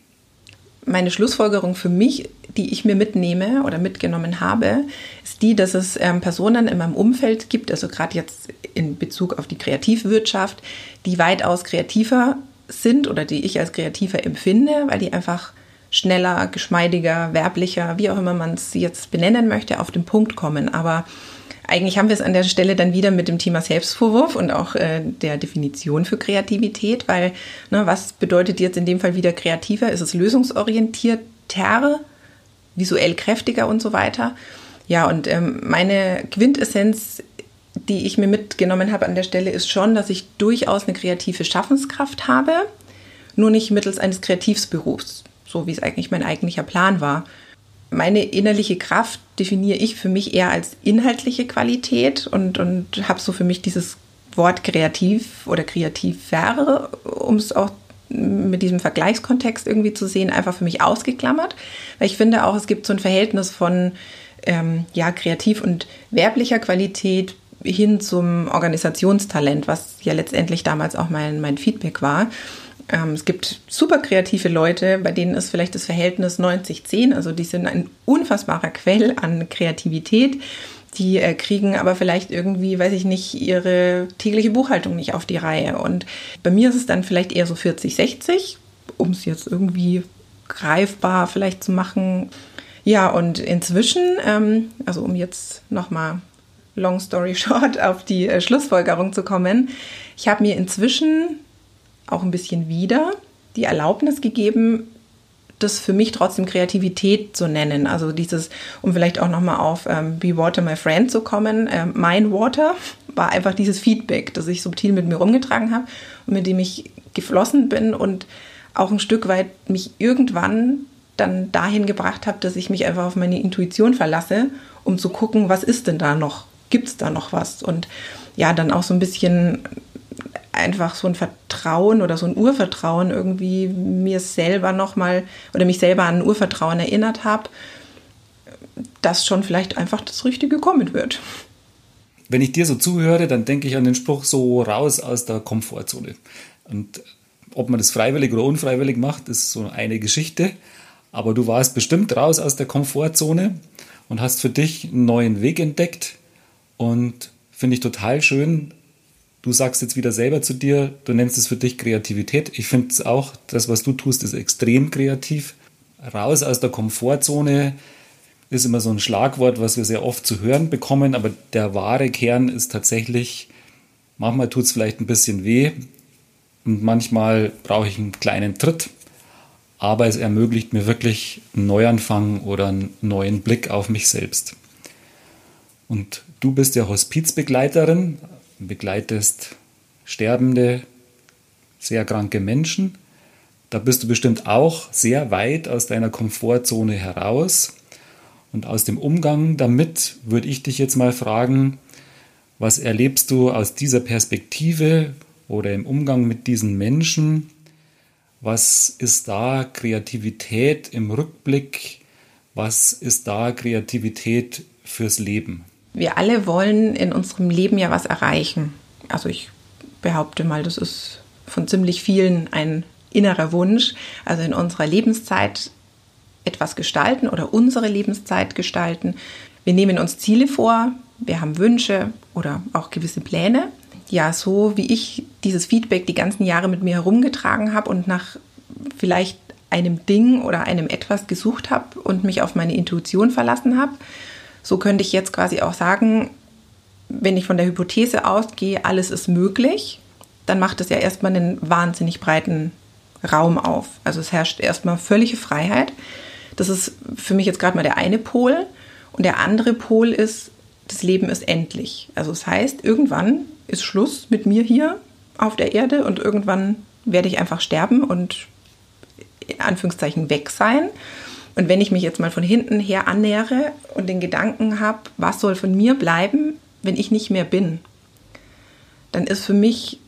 Meine Schlussfolgerung für mich, die ich mir mitnehme oder mitgenommen habe, ist die, dass es ähm, Personen in meinem Umfeld gibt, also gerade jetzt in Bezug auf die Kreativwirtschaft, die weitaus kreativer sind oder die ich als kreativer empfinde, weil die einfach schneller, geschmeidiger, werblicher, wie auch immer man es jetzt benennen möchte, auf den Punkt kommen. Aber eigentlich haben wir es an der Stelle dann wieder mit dem Thema Selbstvorwurf und auch äh, der Definition für Kreativität, weil ne, was bedeutet jetzt in dem Fall wieder kreativer? Ist es lösungsorientierter, visuell kräftiger und so weiter? Ja, und ähm, meine Quintessenz, die ich mir mitgenommen habe an der Stelle, ist schon, dass ich durchaus eine kreative Schaffenskraft habe, nur nicht mittels eines Kreativsberufs, so wie es eigentlich mein eigentlicher Plan war meine innerliche Kraft definiere ich für mich eher als inhaltliche Qualität und, und habe so für mich dieses Wort kreativ oder kreativer, um es auch mit diesem Vergleichskontext irgendwie zu sehen, einfach für mich ausgeklammert. Weil ich finde auch, es gibt so ein Verhältnis von ähm, ja, kreativ und werblicher Qualität hin zum Organisationstalent, was ja letztendlich damals auch mein, mein Feedback war. Ähm, es gibt super kreative Leute, bei denen ist vielleicht das Verhältnis 90-10, also die sind ein unfassbarer Quell an Kreativität. Die äh, kriegen aber vielleicht irgendwie, weiß ich nicht, ihre tägliche Buchhaltung nicht auf die Reihe. Und bei mir ist es dann vielleicht eher so 40-60, um es jetzt irgendwie greifbar vielleicht zu machen. Ja, und inzwischen, ähm, also um jetzt nochmal long story short auf die äh, Schlussfolgerung zu kommen, ich habe mir inzwischen auch ein bisschen wieder die Erlaubnis gegeben, das für mich trotzdem Kreativität zu nennen. Also dieses, um vielleicht auch nochmal auf ähm, Be Water My Friend zu kommen, ähm, mein Water war einfach dieses Feedback, das ich subtil mit mir rumgetragen habe und mit dem ich geflossen bin und auch ein Stück weit mich irgendwann dann dahin gebracht habe, dass ich mich einfach auf meine Intuition verlasse, um zu gucken, was ist denn da noch? Gibt es da noch was? Und ja, dann auch so ein bisschen einfach so ein Vertrauen oder so ein Urvertrauen irgendwie mir selber nochmal oder mich selber an ein Urvertrauen erinnert habe, dass schon vielleicht einfach das Richtige kommen wird. Wenn ich dir so zuhöre, dann denke ich an den Spruch so raus aus der Komfortzone. Und ob man das freiwillig oder unfreiwillig macht, ist so eine Geschichte. Aber du warst bestimmt raus aus der Komfortzone und hast für dich einen neuen Weg entdeckt. Und finde ich total schön, Du sagst jetzt wieder selber zu dir, du nennst es für dich Kreativität. Ich finde es auch, das, was du tust, ist extrem kreativ. Raus aus der Komfortzone ist immer so ein Schlagwort, was wir sehr oft zu hören bekommen, aber der wahre Kern ist tatsächlich, manchmal tut es vielleicht ein bisschen weh und manchmal brauche ich einen kleinen Tritt, aber es ermöglicht mir wirklich einen Neuanfang oder einen neuen Blick auf mich selbst. Und du bist ja Hospizbegleiterin, begleitest sterbende, sehr kranke Menschen. Da bist du bestimmt auch sehr weit aus deiner Komfortzone heraus. Und aus dem Umgang damit würde ich dich jetzt mal fragen, was erlebst du aus dieser Perspektive oder im Umgang mit diesen Menschen? Was ist da Kreativität im Rückblick? Was ist da Kreativität fürs Leben? Wir alle wollen in unserem Leben ja was erreichen. Also ich behaupte mal, das ist von ziemlich vielen ein innerer Wunsch. Also in unserer Lebenszeit etwas gestalten oder unsere Lebenszeit gestalten. Wir nehmen uns Ziele vor, wir haben Wünsche oder auch gewisse Pläne ja, so wie ich dieses Feedback die ganzen Jahre mit mir herumgetragen habe und nach vielleicht einem Ding oder einem etwas gesucht habe und mich auf meine Intuition verlassen habe, so könnte ich jetzt quasi auch sagen, wenn ich von der Hypothese ausgehe, alles ist möglich, dann macht es ja erstmal einen wahnsinnig breiten Raum auf. Also es herrscht erstmal völlige Freiheit. Das ist für mich jetzt gerade mal der eine Pol. Und der andere Pol ist, das Leben ist endlich. Also das heißt, irgendwann ist Schluss mit mir hier auf der Erde und irgendwann werde ich einfach sterben und in Anführungszeichen weg sein. Und wenn ich mich jetzt mal von hinten her annähere und den Gedanken habe, was soll von mir bleiben, wenn ich nicht mehr bin, dann ist für mich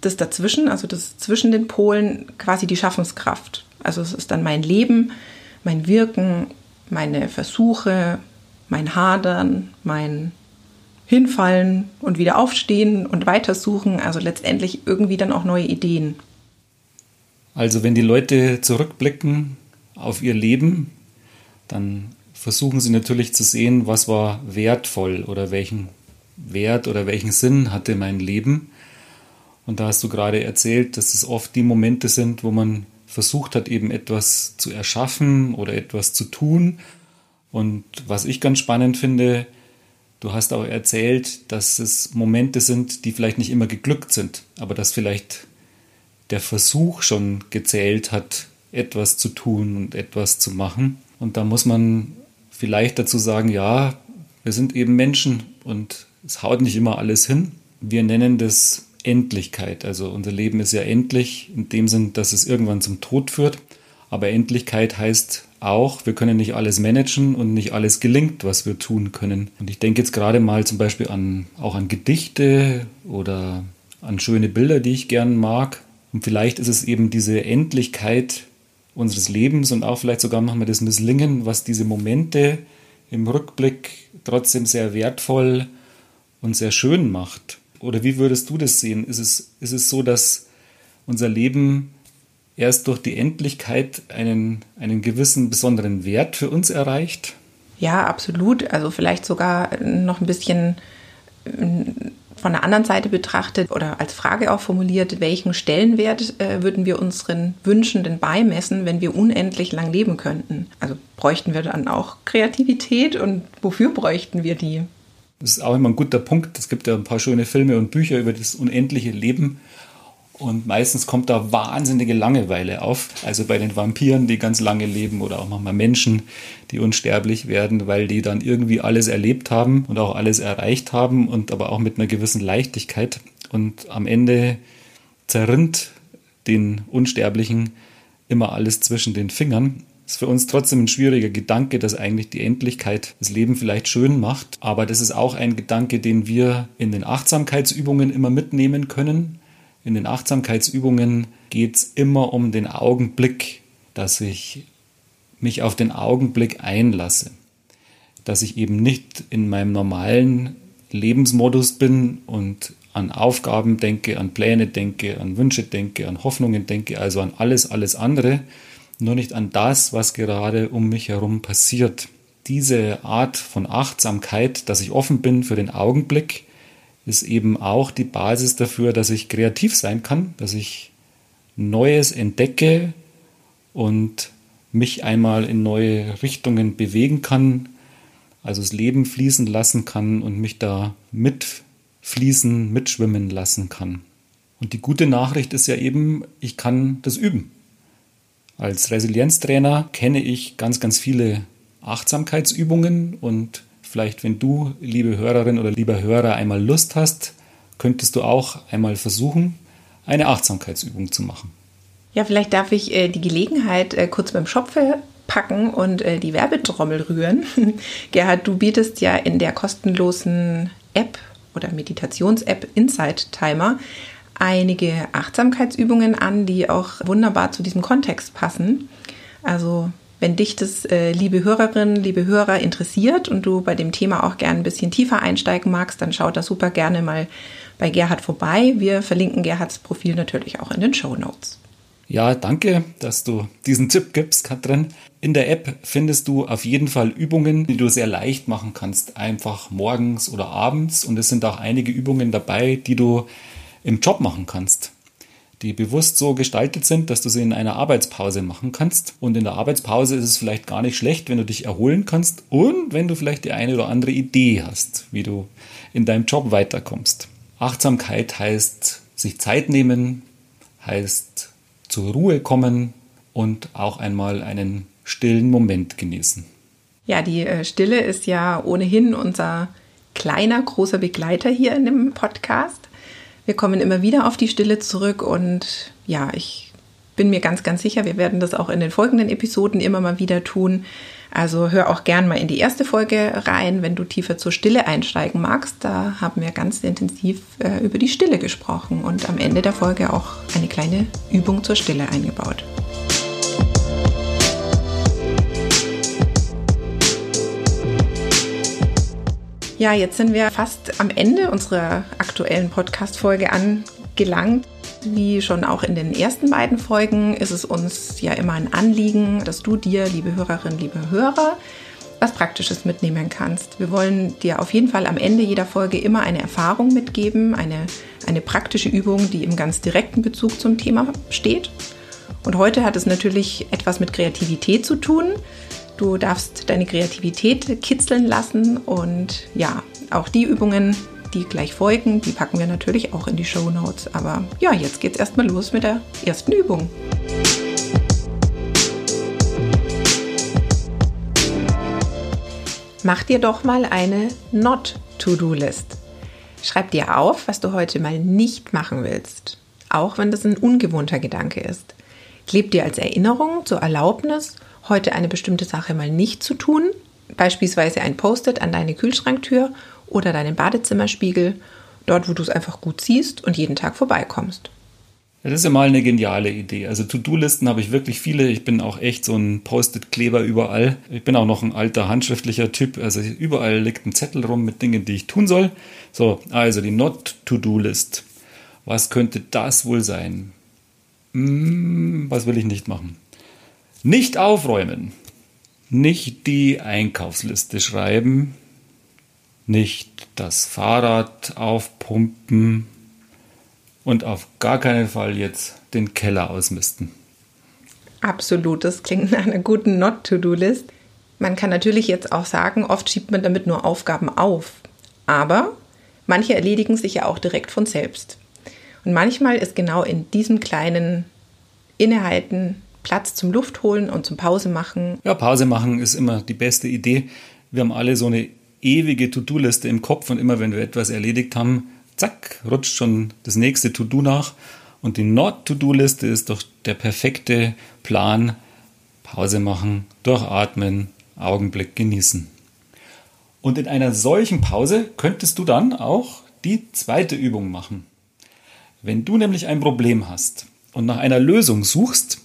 das dazwischen, also das zwischen den Polen quasi die Schaffenskraft. Also es ist dann mein Leben, mein Wirken, meine Versuche, mein Hadern, mein hinfallen und wieder aufstehen und weitersuchen. Also letztendlich irgendwie dann auch neue Ideen. Also wenn die Leute zurückblicken auf ihr Leben, dann versuchen sie natürlich zu sehen, was war wertvoll oder welchen Wert oder welchen Sinn hatte mein Leben. Und da hast du gerade erzählt, dass es oft die Momente sind, wo man versucht hat, eben etwas zu erschaffen oder etwas zu tun. Und was ich ganz spannend finde, Du hast auch erzählt, dass es Momente sind, die vielleicht nicht immer geglückt sind, aber dass vielleicht der Versuch schon gezählt hat, etwas zu tun und etwas zu machen. Und da muss man vielleicht dazu sagen, ja, wir sind eben Menschen und es haut nicht immer alles hin. Wir nennen das Endlichkeit. Also unser Leben ist ja endlich in dem Sinn, dass es irgendwann zum Tod führt. Aber Endlichkeit heißt auch, wir können nicht alles managen und nicht alles gelingt, was wir tun können. Und ich denke jetzt gerade mal zum Beispiel an, auch an Gedichte oder an schöne Bilder, die ich gern mag. Und vielleicht ist es eben diese Endlichkeit unseres Lebens und auch vielleicht sogar manchmal das Misslingen, was diese Momente im Rückblick trotzdem sehr wertvoll und sehr schön macht. Oder wie würdest du das sehen? Ist es, ist es so, dass unser Leben erst durch die Endlichkeit einen, einen gewissen besonderen Wert für uns erreicht? Ja, absolut. Also vielleicht sogar noch ein bisschen von der anderen Seite betrachtet oder als Frage auch formuliert, welchen Stellenwert äh, würden wir unseren Wünschen denn beimessen, wenn wir unendlich lang leben könnten? Also bräuchten wir dann auch Kreativität und wofür bräuchten wir die? Das ist auch immer ein guter Punkt. Es gibt ja ein paar schöne Filme und Bücher über das unendliche Leben. Und meistens kommt da wahnsinnige Langeweile auf. Also bei den Vampiren, die ganz lange leben oder auch manchmal Menschen, die unsterblich werden, weil die dann irgendwie alles erlebt haben und auch alles erreicht haben und aber auch mit einer gewissen Leichtigkeit. Und am Ende zerrinnt den Unsterblichen immer alles zwischen den Fingern. Ist für uns trotzdem ein schwieriger Gedanke, dass eigentlich die Endlichkeit das Leben vielleicht schön macht. Aber das ist auch ein Gedanke, den wir in den Achtsamkeitsübungen immer mitnehmen können in den Achtsamkeitsübungen geht es immer um den Augenblick, dass ich mich auf den Augenblick einlasse, dass ich eben nicht in meinem normalen Lebensmodus bin und an Aufgaben denke, an Pläne denke, an Wünsche denke, an Hoffnungen denke, also an alles, alles andere, nur nicht an das, was gerade um mich herum passiert. Diese Art von Achtsamkeit, dass ich offen bin für den Augenblick, ist eben auch die Basis dafür, dass ich kreativ sein kann, dass ich Neues entdecke und mich einmal in neue Richtungen bewegen kann, also das Leben fließen lassen kann und mich da mitfließen, mitschwimmen lassen kann. Und die gute Nachricht ist ja eben, ich kann das üben. Als Resilienztrainer kenne ich ganz, ganz viele Achtsamkeitsübungen und vielleicht, wenn du, liebe Hörerin oder lieber Hörer, einmal Lust hast, könntest du auch einmal versuchen, eine Achtsamkeitsübung zu machen. Ja, vielleicht darf ich äh, die Gelegenheit äh, kurz beim Schopfe packen und äh, die Werbetrommel rühren. Gerhard, du bietest ja in der kostenlosen App oder Meditations-App Insight Timer einige Achtsamkeitsübungen an, die auch wunderbar zu diesem Kontext passen. Also wenn dich das, äh, liebe Hörerinnen, liebe Hörer, interessiert und du bei dem Thema auch gerne ein bisschen tiefer einsteigen magst, dann schau da super gerne mal bei Gerhard vorbei. Wir verlinken Gerhards Profil natürlich auch in den Show Notes. Ja, danke, dass du diesen Tipp gibst, Katrin. In der App findest du auf jeden Fall Übungen, die du sehr leicht machen kannst, einfach morgens oder abends. Und es sind auch einige Übungen dabei, die du im Job machen kannst, die bewusst so gestaltet sind, dass du sie in einer Arbeitspause machen kannst. Und in der Arbeitspause ist es vielleicht gar nicht schlecht, wenn du dich erholen kannst und wenn du vielleicht die eine oder andere Idee hast, wie du in deinem Job weiterkommst. Achtsamkeit heißt sich Zeit nehmen, heißt zur Ruhe kommen und auch einmal einen stillen Moment genießen. Ja, die äh, Stille ist ja ohnehin unser kleiner, großer Begleiter hier in dem Podcast. Wir kommen immer wieder auf die Stille zurück und ja, ich bin mir ganz, ganz sicher, wir werden das auch in den folgenden Episoden immer mal wieder tun. Also hör auch gern mal in die erste Folge rein, wenn du tiefer zur Stille einsteigen magst. Da haben wir ganz intensiv äh, über die Stille gesprochen und am Ende der Folge auch eine kleine Übung zur Stille eingebaut. Ja, jetzt sind wir fast am Ende unserer aktuellen Podcast-Folge angelangt. Wie schon auch in den ersten beiden Folgen ist es uns ja immer ein Anliegen, dass du dir, liebe Hörerinnen, liebe Hörer, was Praktisches mitnehmen kannst. Wir wollen dir auf jeden Fall am Ende jeder Folge immer eine Erfahrung mitgeben, eine, eine praktische Übung, die im ganz direkten Bezug zum Thema steht. Und heute hat es natürlich etwas mit Kreativität zu tun. Du darfst deine Kreativität kitzeln lassen und ja, auch die Übungen die gleich folgen, die packen wir natürlich auch in die Show Notes. Aber ja, jetzt geht's erstmal los mit der ersten Übung. Mach dir doch mal eine Not-To-Do-List. Schreib dir auf, was du heute mal nicht machen willst, auch wenn das ein ungewohnter Gedanke ist. Kleb dir als Erinnerung zur Erlaubnis, heute eine bestimmte Sache mal nicht zu tun, beispielsweise ein Post-it an deine Kühlschranktür oder deinen Badezimmerspiegel, dort, wo du es einfach gut siehst und jeden Tag vorbeikommst. Das ist ja mal eine geniale Idee. Also To-Do-Listen habe ich wirklich viele. Ich bin auch echt so ein Post-it-Kleber überall. Ich bin auch noch ein alter handschriftlicher Typ. Also überall liegt ein Zettel rum mit Dingen, die ich tun soll. So, also die Not-To-Do-List. Was könnte das wohl sein? Hm, was will ich nicht machen? Nicht aufräumen. Nicht die Einkaufsliste schreiben nicht das Fahrrad aufpumpen und auf gar keinen Fall jetzt den Keller ausmisten. Absolut, das klingt nach einer guten Not-to-Do-List. Man kann natürlich jetzt auch sagen, oft schiebt man damit nur Aufgaben auf. Aber manche erledigen sich ja auch direkt von selbst. Und manchmal ist genau in diesem kleinen Innehalten Platz zum Luftholen und zum Pause machen. Ja, Pause machen ist immer die beste Idee. Wir haben alle so eine ewige To-Do-Liste im Kopf und immer wenn wir etwas erledigt haben, zack, rutscht schon das nächste To-Do nach. Und die Not-To-Do-Liste ist doch der perfekte Plan. Pause machen, durchatmen, Augenblick genießen. Und in einer solchen Pause könntest du dann auch die zweite Übung machen. Wenn du nämlich ein Problem hast und nach einer Lösung suchst,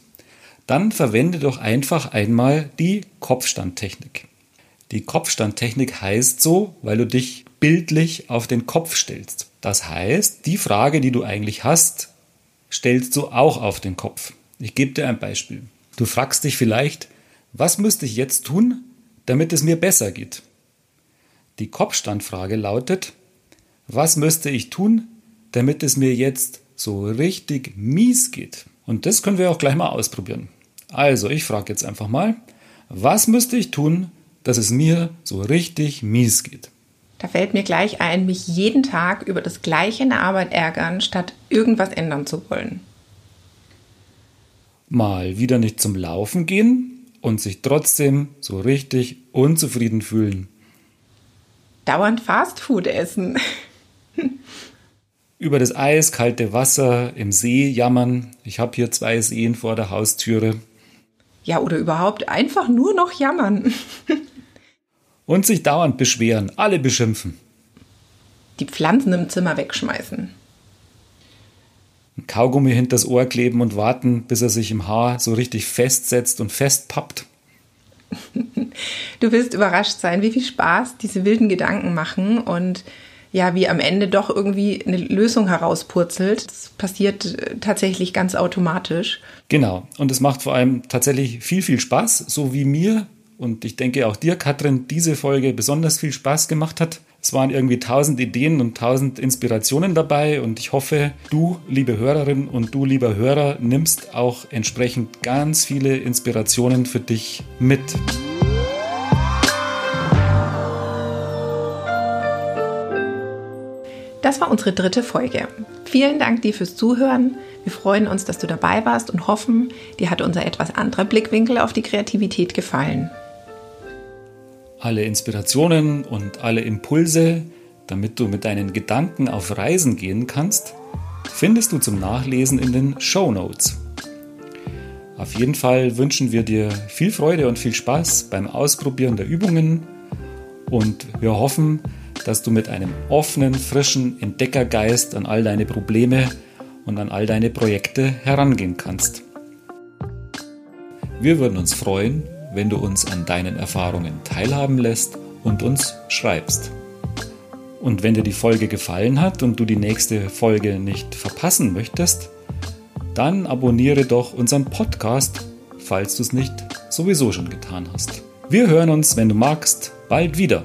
dann verwende doch einfach einmal die Kopfstandtechnik. Die Kopfstandtechnik heißt so, weil du dich bildlich auf den Kopf stellst. Das heißt, die Frage, die du eigentlich hast, stellst du auch auf den Kopf. Ich gebe dir ein Beispiel. Du fragst dich vielleicht, was müsste ich jetzt tun, damit es mir besser geht? Die Kopfstandfrage lautet, was müsste ich tun, damit es mir jetzt so richtig mies geht? Und das können wir auch gleich mal ausprobieren. Also, ich frage jetzt einfach mal, was müsste ich tun, dass es mir so richtig mies geht. Da fällt mir gleich ein, mich jeden Tag über das Gleiche in der Arbeit ärgern, statt irgendwas ändern zu wollen. Mal wieder nicht zum Laufen gehen und sich trotzdem so richtig unzufrieden fühlen. dauernd Fastfood essen. Über das eiskalte Wasser im See jammern. Ich habe hier zwei Seen vor der Haustüre. Ja, oder überhaupt einfach nur noch jammern. Und sich dauernd beschweren, alle beschimpfen. Die Pflanzen im Zimmer wegschmeißen. Ein Kaugummi hinters Ohr kleben und warten, bis er sich im Haar so richtig festsetzt und festpappt. Du wirst überrascht sein, wie viel Spaß diese wilden Gedanken machen und ja, wie am Ende doch irgendwie eine Lösung herauspurzelt. Das passiert äh, tatsächlich ganz automatisch. Genau. Und es macht vor allem tatsächlich viel, viel Spaß, so wie mir und ich denke auch dir, Katrin, diese Folge besonders viel Spaß gemacht hat. Es waren irgendwie tausend Ideen und tausend Inspirationen dabei und ich hoffe, du, liebe Hörerin und du, lieber Hörer, nimmst auch entsprechend ganz viele Inspirationen für dich mit. Das war unsere dritte Folge. Vielen Dank dir fürs Zuhören. Wir freuen uns, dass du dabei warst und hoffen, dir hat unser etwas anderer Blickwinkel auf die Kreativität gefallen. Alle Inspirationen und alle Impulse, damit du mit deinen Gedanken auf Reisen gehen kannst, findest du zum Nachlesen in den Show Notes. Auf jeden Fall wünschen wir dir viel Freude und viel Spaß beim Ausprobieren der Übungen und wir hoffen, dass du mit einem offenen, frischen Entdeckergeist an all deine Probleme und an all deine Projekte herangehen kannst. Wir würden uns freuen, wenn du uns an deinen Erfahrungen teilhaben lässt und uns schreibst. Und wenn dir die Folge gefallen hat und du die nächste Folge nicht verpassen möchtest, dann abonniere doch unseren Podcast, falls du es nicht sowieso schon getan hast. Wir hören uns, wenn du magst, bald wieder.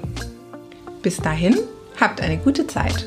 Bis dahin, habt eine gute Zeit.